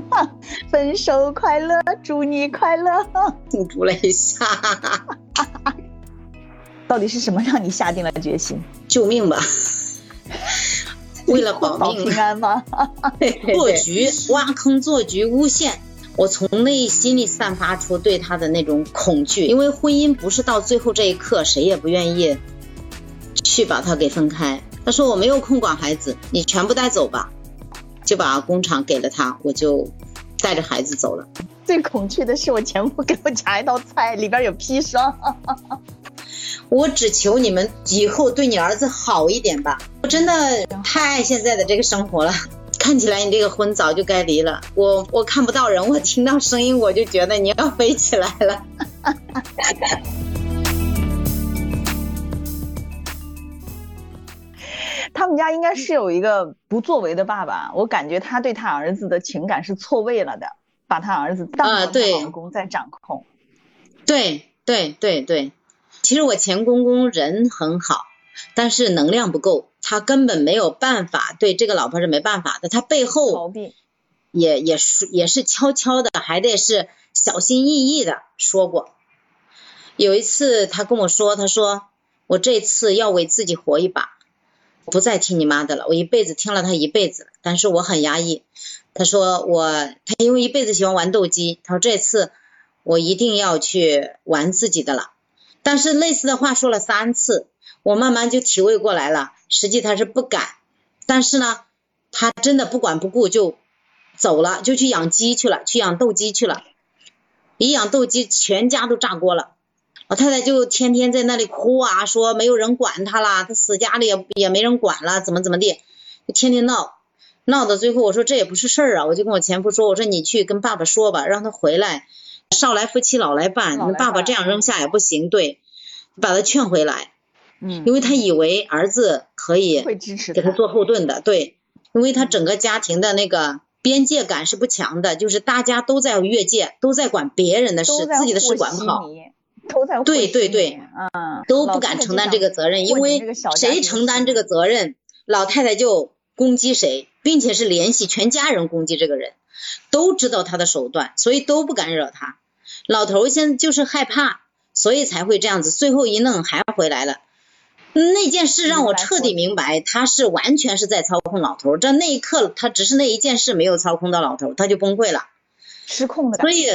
分手快乐，祝你快乐。我读了一下，到底是什么让你下定了决心？救命吧！为了保保命平安吗？做局、挖坑做局、诬陷。我从内心里散发出对他的那种恐惧，因为婚姻不是到最后这一刻谁也不愿意去把他给分开。他说我没有空管孩子，你全部带走吧，就把工厂给了他，我就带着孩子走了。最恐惧的是我前夫给我夹一道菜，里边有砒霜。我只求你们以后对你儿子好一点吧，我真的太爱现在的这个生活了。看起来你这个婚早就该离了，我我看不到人，我听到声音我就觉得你要飞起来了。他们家应该是有一个不作为的爸爸，我感觉他对他儿子的情感是错位了的，把他儿子当老公在掌控。对对对对，其实我前公公人很好，但是能量不够，他根本没有办法对这个老婆是没办法的，他背后逃避，也也是也是悄悄的，还得是小心翼翼的说过。有一次他跟我说，他说我这次要为自己活一把，不再听你妈的了，我一辈子听了她一辈子，但是我很压抑。他说我他因为一辈子喜欢玩斗鸡，他说这次我一定要去玩自己的了。但是类似的话说了三次，我慢慢就体会过来了，实际他是不敢，但是呢，他真的不管不顾就走了，就去养鸡去了，去养斗鸡去了。一养斗鸡，全家都炸锅了。老太太就天天在那里哭啊，说没有人管她啦，她死家里也也没人管了，怎么怎么地，就天天闹，闹到最后，我说这也不是事儿啊，我就跟我前夫说，我说你去跟爸爸说吧，让他回来，少来夫妻老来伴，你爸爸这样扔下也不行，对，把他劝回来，嗯，因为他以为儿子可以会支持给他做后盾的，对，因为他整个家庭的那个边界感是不强的，就是大家都在越界，都在管别人的事，自己的事管不好，都在对对对嗯，都不敢承担这个责任，因为谁承担这个责任，老太太就攻击谁，并且是联系全家人攻击这个人，都知道他的手段，所以都不敢惹他。老头现在就是害怕，所以才会这样子，最后一弄还回来了。那件事让我彻底明白，他是完全是在操控老头儿。这那一刻，他只是那一件事没有操控到老头，他就崩溃了。失控的。所以，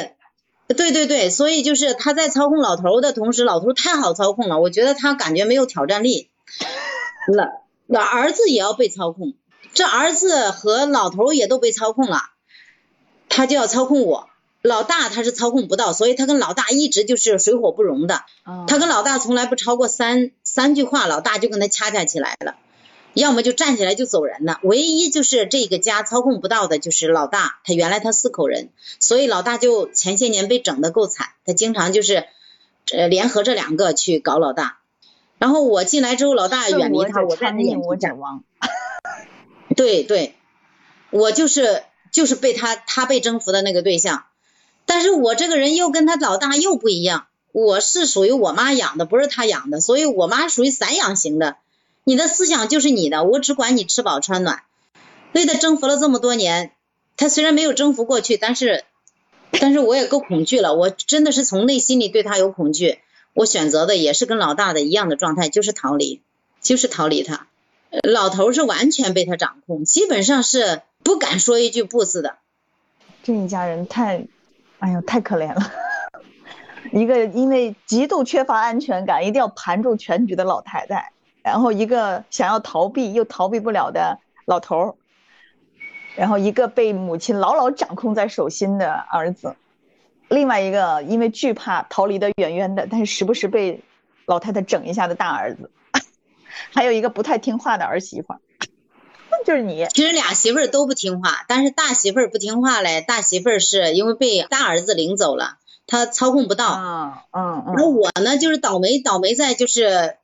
对对对，所以就是他在操控老头的同时，老头太好操控了，我觉得他感觉没有挑战力。老老儿子也要被操控，这儿子和老头也都被操控了，他就要操控我。老大他是操控不到，所以他跟老大一直就是水火不容的。嗯他跟老大从来不超过三三句话，老大就跟他掐架起来了，要么就站起来就走人了。唯一就是这个家操控不到的就是老大，他原来他四口人，所以老大就前些年被整的够惨，他经常就是呃联合这两个去搞老大。然后我进来之后，老大远离他，我在他命我眼皮下。者亡。对对，我就是就是被他他被征服的那个对象，但是我这个人又跟他老大又不一样，我是属于我妈养的，不是他养的，所以我妈属于散养型的，你的思想就是你的，我只管你吃饱穿暖。所以他征服了这么多年，他虽然没有征服过去，但是但是我也够恐惧了，我真的是从内心里对他有恐惧，我选择的也是跟老大的一样的状态，就是逃离，就是逃离他。老头是完全被他掌控，基本上是不敢说一句不字的。这一家人太，哎呦，太可怜了。一个因为极度缺乏安全感，一定要盘住全局的老太太，然后一个想要逃避又逃避不了的老头儿，然后一个被母亲牢牢掌控在手心的儿子，另外一个因为惧怕逃离的远远的，但是时不时被老太太整一下的大儿子，还有一个不太听话的儿媳妇儿，就是你。其实俩媳妇儿都不听话，但是大媳妇儿不听话嘞，大媳妇儿是因为被大儿子领走了，她操控不到。嗯嗯然后嗯，我呢，就是倒霉倒霉在就是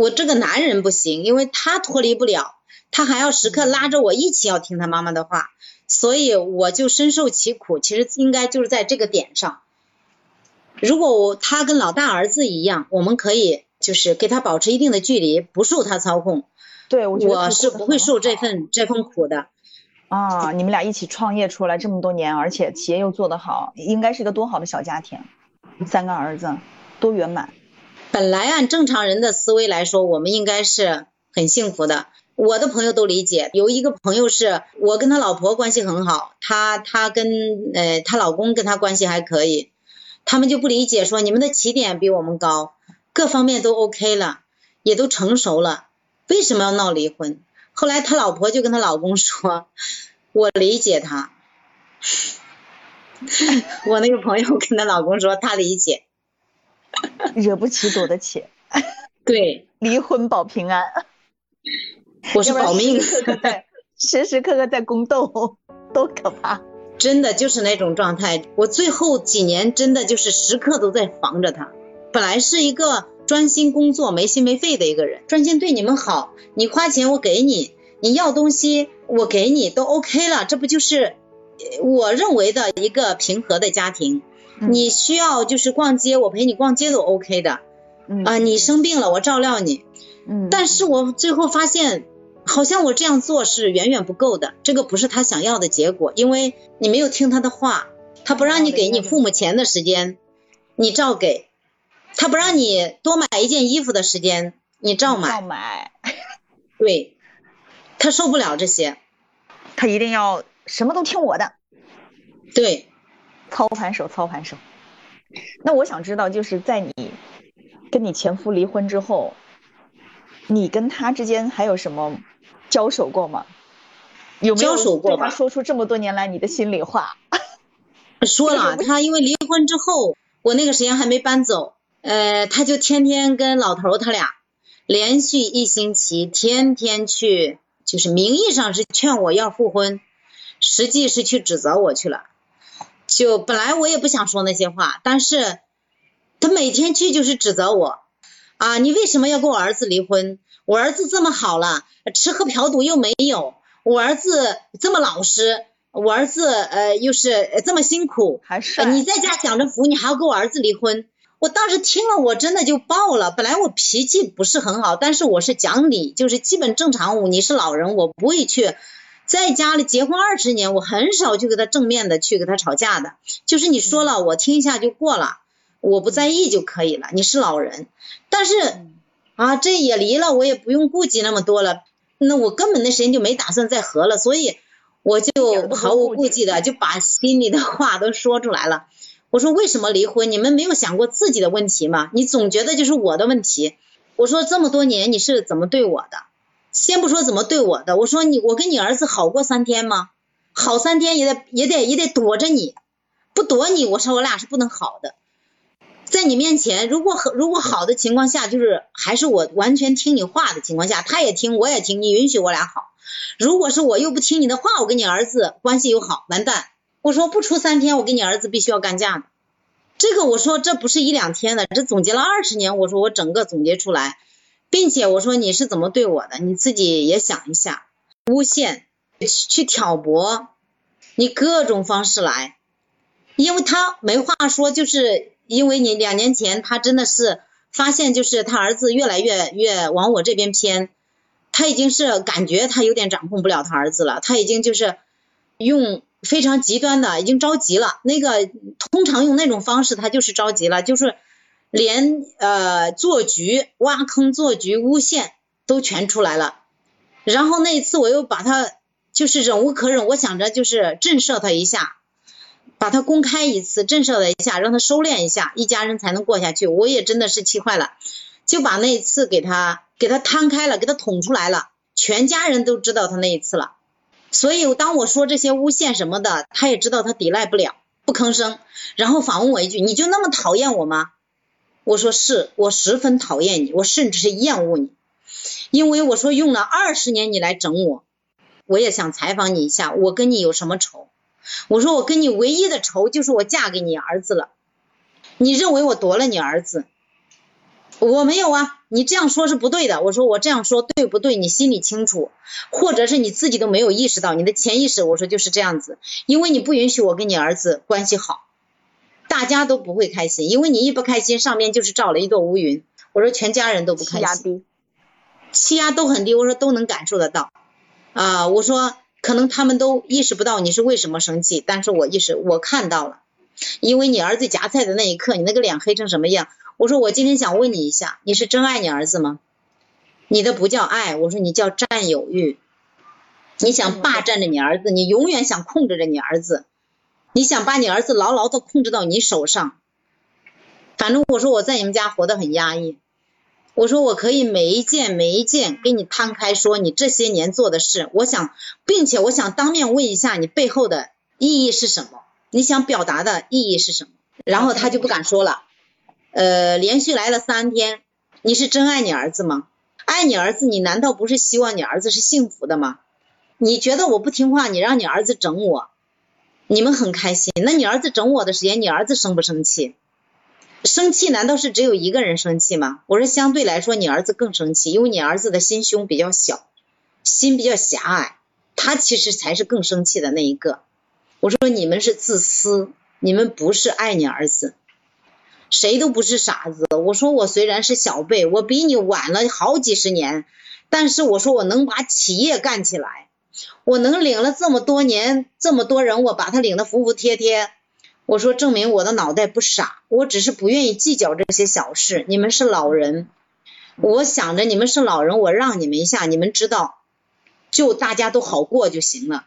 我这个男人不行，因为他脱离不了，他还要时刻拉着我一起要听他妈妈的话，所以我就深受其苦。其实应该就是在这个点上，如果我他跟老大儿子一样，我们可以就是给他保持一定的距离，不受他操控，对，我我是不会受这份这份苦的。啊，你们俩一起创业出来这么多年，而且企业又做得好，应该是一个多好的小家庭，三个儿子，多圆满。本来按正常人的思维来说，我们应该是很幸福的。我的朋友都理解，有一个朋友是我跟他老婆关系很好，他他跟呃他老公跟他关系还可以，他们就不理解说你们的起点比我们高，各方面都 OK 了，也都成熟了，为什么要闹离婚？后来他老婆就跟他老公说，我理解他，我那个朋友跟他老公说他理解。惹不起躲得起，对，离婚保平安。我是保命，时时刻刻在宫斗，多可怕！真的就是那种状态。我最后几年真的就是时刻都在防着他。本来是一个专心工作、没心没肺的一个人，专心对你们好，你花钱我给你，你要东西我给你，都 OK 了。这不就是我认为的一个平和的家庭？你需要就是逛街，我陪你逛街都 OK 的，啊，你生病了我照料你，嗯，但是我最后发现，好像我这样做是远远不够的，这个不是他想要的结果，因为你没有听他的话，他不让你给你父母钱的时间，你照给，他不让你多买一件衣服的时间，你照买，照买，对，他受不了这些，他一定要什么都听我的，对。操盘手，操盘手。那我想知道，就是在你跟你前夫离婚之后，你跟他之间还有什么交手过吗？有没有交手过他说出这么多年来你的心里话？说了，他因为离婚之后，我那个时间还没搬走，呃，他就天天跟老头他俩连续一星期，天天去，就是名义上是劝我要复婚，实际是去指责我去了。就本来我也不想说那些话，但是他每天去就是指责我啊，你为什么要跟我儿子离婚？我儿子这么好了，吃喝嫖赌又没有，我儿子这么老实，我儿子呃又是这么辛苦，还是你在家享着福，你还要跟我儿子离婚？我当时听了我真的就爆了。本来我脾气不是很好，但是我是讲理，就是基本正常。你是老人，我不会去。在家里结婚二十年，我很少去跟他正面的去跟他吵架的，就是你说了，我听一下就过了，我不在意就可以了。你是老人，但是啊，这也离了，我也不用顾及那么多了。那我根本那时间就没打算再和了，所以我就毫无顾忌的就把心里的话都说出来了。我说为什么离婚？你们没有想过自己的问题吗？你总觉得就是我的问题。我说这么多年你是怎么对我的？先不说怎么对我的，我说你，我跟你儿子好过三天吗？好三天也得也得也得躲着你，不躲你，我说我俩是不能好的。在你面前，如果和如果好的情况下，就是还是我完全听你话的情况下，他也听，我也听，你允许我俩好。如果是我又不听你的话，我跟你儿子关系又好，完蛋。我说不出三天，我跟你儿子必须要干架的。这个我说这不是一两天的，这总结了二十年，我说我整个总结出来。并且我说你是怎么对我的，你自己也想一下，诬陷、去挑拨，你各种方式来，因为他没话说，就是因为你两年前他真的是发现，就是他儿子越来越越往我这边偏，他已经是感觉他有点掌控不了他儿子了，他已经就是用非常极端的，已经着急了。那个通常用那种方式，他就是着急了，就是。连呃做局、挖坑、做局、诬陷都全出来了。然后那一次我又把他就是忍无可忍，我想着就是震慑他一下，把他公开一次，震慑他一下，让他收敛一下，一家人才能过下去。我也真的是气坏了，就把那一次给他给他摊开了，给他捅出来了，全家人都知道他那一次了。所以当我说这些诬陷什么的，他也知道他抵赖不了，不吭声，然后反问我一句：“你就那么讨厌我吗？”我说是，我十分讨厌你，我甚至是厌恶你，因为我说用了二十年你来整我，我也想采访你一下，我跟你有什么仇？我说我跟你唯一的仇就是我嫁给你儿子了，你认为我夺了你儿子？我没有啊，你这样说是不对的。我说我这样说对不对？你心里清楚，或者是你自己都没有意识到，你的潜意识我说就是这样子，因为你不允许我跟你儿子关系好。大家都不会开心，因为你一不开心，上面就是罩了一朵乌云。我说全家人都不开心，气压低，气压都很低。我说都能感受得到啊。我说可能他们都意识不到你是为什么生气，但是我意识我看到了，因为你儿子夹菜的那一刻，你那个脸黑成什么样？我说我今天想问你一下，你是真爱你儿子吗？你的不叫爱，我说你叫占有欲，你想霸占着你儿子，你永远想控制着你儿子，你想把你儿子牢牢的控制到你手上。反正我说我在你们家活得很压抑。我说我可以每一件每一件给你摊开说你这些年做的事，我想，并且我想当面问一下你背后的意义是什么，你想表达的意义是什么？然后他就不敢说了。呃，连续来了三天，你是真爱你儿子吗？爱你儿子，你难道不是希望你儿子是幸福的吗？你觉得我不听话，你让你儿子整我，你们很开心。那你儿子整我的时间，你儿子生不生气？生气难道是只有一个人生气吗？我说相对来说，你儿子更生气，因为你儿子的心胸比较小，心比较狭隘，他其实才是更生气的那一个。我说你们是自私，你们不是爱你儿子，谁都不是傻子。我说我虽然是小辈，我比你晚了好几十年，但是我说我能把企业干起来，我能领了这么多年这么多人，我把他领的服服帖帖。我说，证明我的脑袋不傻，我只是不愿意计较这些小事。你们是老人，我想着你们是老人，我让你们一下，你们知道，就大家都好过就行了。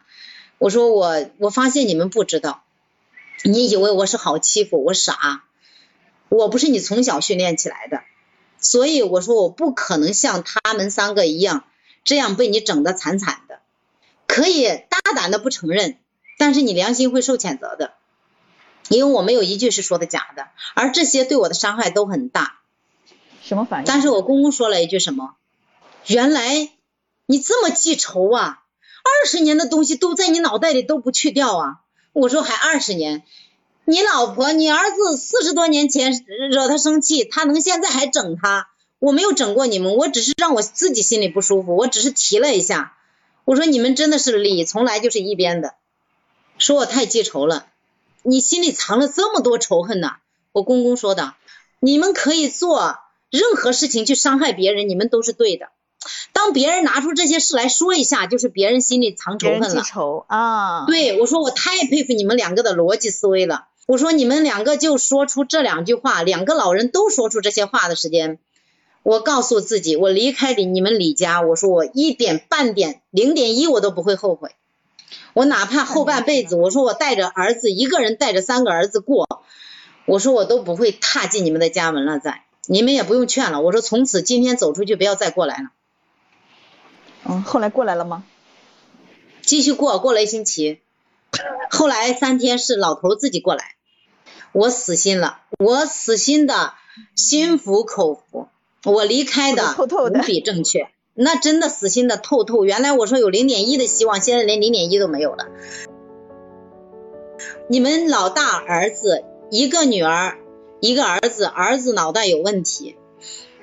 我说我，我发现你们不知道，你以为我是好欺负，我傻，我不是你从小训练起来的，所以我说我不可能像他们三个一样，这样被你整的惨惨的。可以大胆的不承认，但是你良心会受谴责的。因为我没有一句是说的假的，而这些对我的伤害都很大。什么反应？但是我公公说了一句什么？原来你这么记仇啊！二十年的东西都在你脑袋里都不去掉啊！我说还二十年？你老婆、你儿子四十多年前惹他生气，他能现在还整他？我没有整过你们，我只是让我自己心里不舒服，我只是提了一下。我说你们真的是理从来就是一边的，说我太记仇了。你心里藏了这么多仇恨呢？我公公说的，你们可以做任何事情去伤害别人，你们都是对的。当别人拿出这些事来说一下，就是别人心里藏仇恨了。仇啊！对，我说我太佩服你们两个的逻辑思维了。我说你们两个就说出这两句话，两个老人都说出这些话的时间，我告诉自己，我离开你你们李家，我说我一点半点零点一我都不会后悔。我哪怕后半辈子，我说我带着儿子一个人带着三个儿子过，我说我都不会踏进你们的家门了。再，你们也不用劝了。我说从此今天走出去，不要再过来了。嗯，后来过来了吗？继续过，过了一星期，后来三天是老头自己过来，我死心了，我死心的心服口服，我离开的无比正确。那真的死心的透透，原来我说有零点一的希望，现在连零点一都没有了。你们老大儿子一个女儿，一个儿子，儿子脑袋有问题。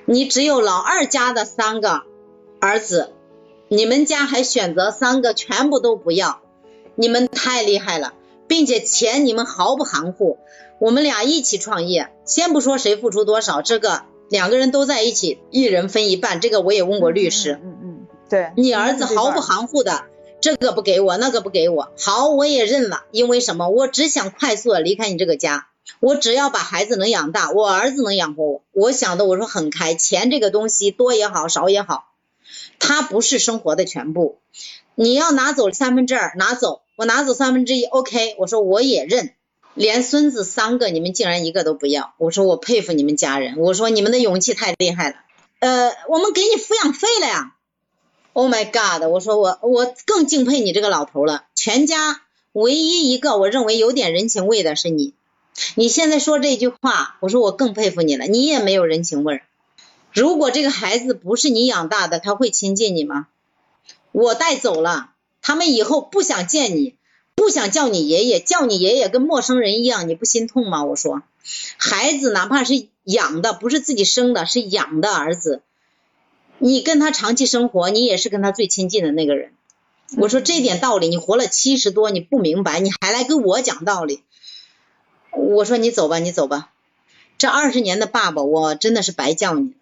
你只有老二家的三个儿子，你们家还选择三个全部都不要，你们太厉害了，并且钱你们毫不含糊。我们俩一起创业，先不说谁付出多少，这个。两个人都在一起，一人分一半，这个我也问过律师。嗯嗯，对。你儿子毫不含糊的，这个不给我，那个不给我，好，我也认了。因为什么？我只想快速的离开你这个家，我只要把孩子能养大，我儿子能养活我。我想的我说很开，钱这个东西多也好，少也好，它不是生活的全部。你要拿走三分之二，拿走，我拿走三分之一，OK，我说我也认。连孙子三个，你们竟然一个都不要！我说我佩服你们家人，我说你们的勇气太厉害了。呃，我们给你抚养费了呀！Oh my god！我说我我更敬佩你这个老头了。全家唯一一个我认为有点人情味的是你。你现在说这句话，我说我更佩服你了。你也没有人情味儿。如果这个孩子不是你养大的，他会亲近你吗？我带走了，他们以后不想见你。不想叫你爷爷，叫你爷爷跟陌生人一样，你不心痛吗？我说，孩子哪怕是养的，不是自己生的，是养的儿子，你跟他长期生活，你也是跟他最亲近的那个人。我说这点道理，你活了七十多，你不明白，你还来跟我讲道理。我说你走吧，你走吧，这二十年的爸爸，我真的是白叫你，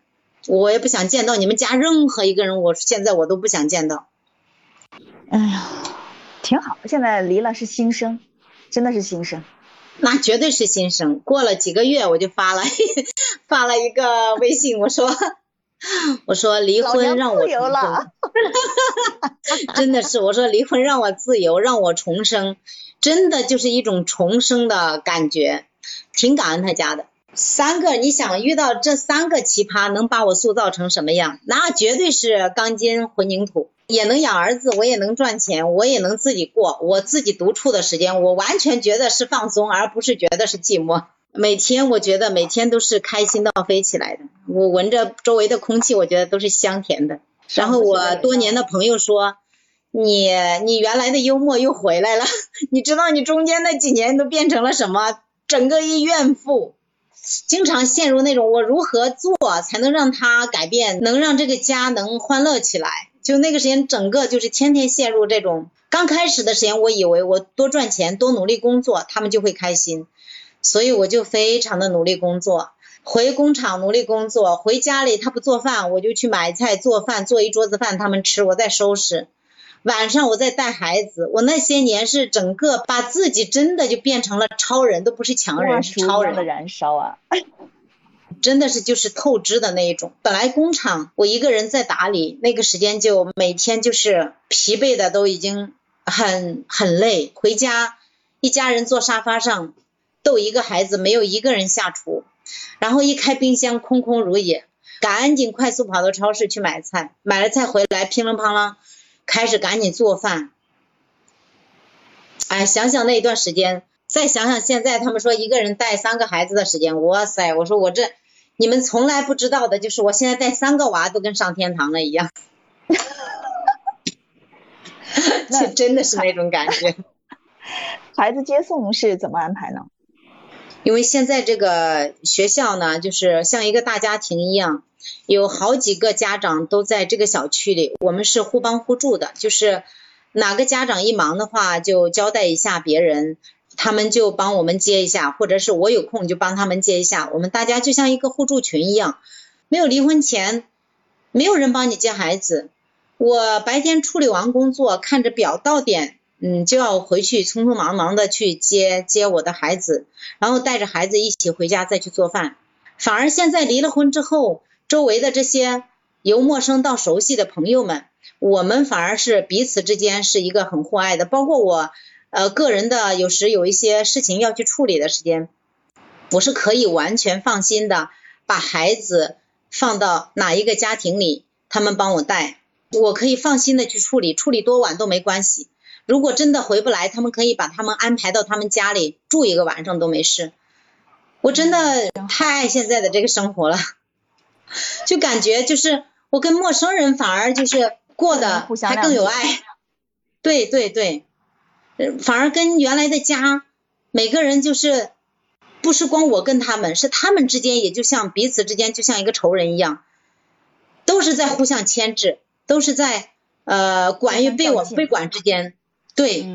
我也不想见到你们家任何一个人，我现在我都不想见到。哎呀。挺好。现在离了是新生，真的是新生。那绝对是新生。过了几个月，我就发了 发了一个微信，我说我说离婚让我自由了，真的是我说离婚让我自由，让我重生，真的就是一种重生的感觉，挺感恩他家的。三个，你想遇到这三个奇葩，能把我塑造成什么样？那绝对是钢筋混凝土，也能养儿子，我也能赚钱，我也能自己过我自己独处的时间，我完全觉得是放松，而不是觉得是寂寞。每天我觉得每天都是开心到飞起来的，我闻着周围的空气，我觉得都是香甜的。然后我多年的朋友说，你你原来的幽默又回来了，你知道你中间那几年都变成了什么？整个一怨妇。经常陷入那种我如何做才能让他改变，能让这个家能欢乐起来？就那个时间，整个就是天天陷入这种。刚开始的时间，我以为我多赚钱、多努力工作，他们就会开心，所以我就非常的努力工作，回工厂努力工作，回家里他不做饭，我就去买菜做饭，做一桌子饭他们吃，我再收拾。晚上我在带孩子，我那些年是整个把自己真的就变成了超人，都不是强人，是超人的燃烧啊！真的是就是透支的那一种。本来工厂我一个人在打理，那个时间就每天就是疲惫的都已经很很累。回家一家人坐沙发上逗一个孩子，没有一个人下厨，然后一开冰箱空空如也，赶紧快速跑到超市去买菜，买了菜回来乒啷乓啷。开始赶紧做饭，哎，想想那一段时间，再想想现在，他们说一个人带三个孩子的时间，哇塞！我说我这你们从来不知道的，就是我现在带三个娃都跟上天堂了一样，那 真的是那种感觉。孩子接送是怎么安排呢？因为现在这个学校呢，就是像一个大家庭一样。有好几个家长都在这个小区里，我们是互帮互助的，就是哪个家长一忙的话，就交代一下别人，他们就帮我们接一下，或者是我有空就帮他们接一下，我们大家就像一个互助群一样。没有离婚前，没有人帮你接孩子，我白天处理完工作，看着表到点，嗯，就要回去匆匆忙忙的去接接我的孩子，然后带着孩子一起回家再去做饭。反而现在离了婚之后。周围的这些由陌生到熟悉的朋友们，我们反而是彼此之间是一个很互爱的。包括我，呃，个人的有时有一些事情要去处理的时间，我是可以完全放心的把孩子放到哪一个家庭里，他们帮我带，我可以放心的去处理，处理多晚都没关系。如果真的回不来，他们可以把他们安排到他们家里住一个晚上都没事。我真的太爱现在的这个生活了。就感觉就是我跟陌生人反而就是过得还更有爱，对对对，反而跟原来的家每个人就是不是光我跟他们，是他们之间也就像彼此之间就像一个仇人一样，都是在互相牵制，都是在呃管与被我被管之间，对，